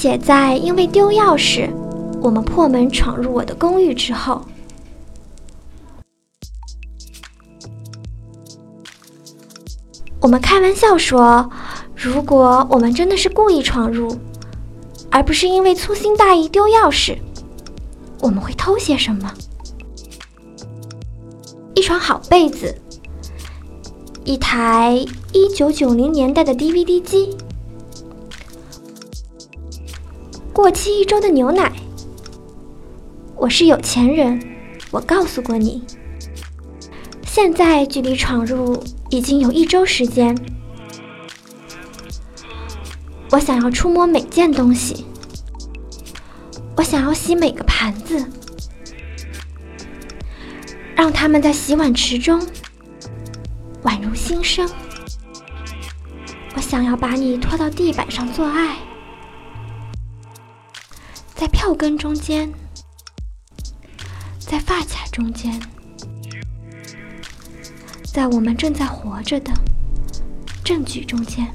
写在因为丢钥匙，我们破门闯入我的公寓之后。我们开玩笑说，如果我们真的是故意闯入，而不是因为粗心大意丢钥匙，我们会偷些什么？一床好被子，一台一九九零年代的 DVD 机，过期一周的牛奶。我是有钱人，我告诉过你。现在距离闯入已经有一周时间，我想要触摸每件东西，我想要洗每个盘子，让它们在洗碗池中宛如新生。我想要把你拖到地板上做爱，在票根中间，在发卡中间。在我们正在活着的证据中间。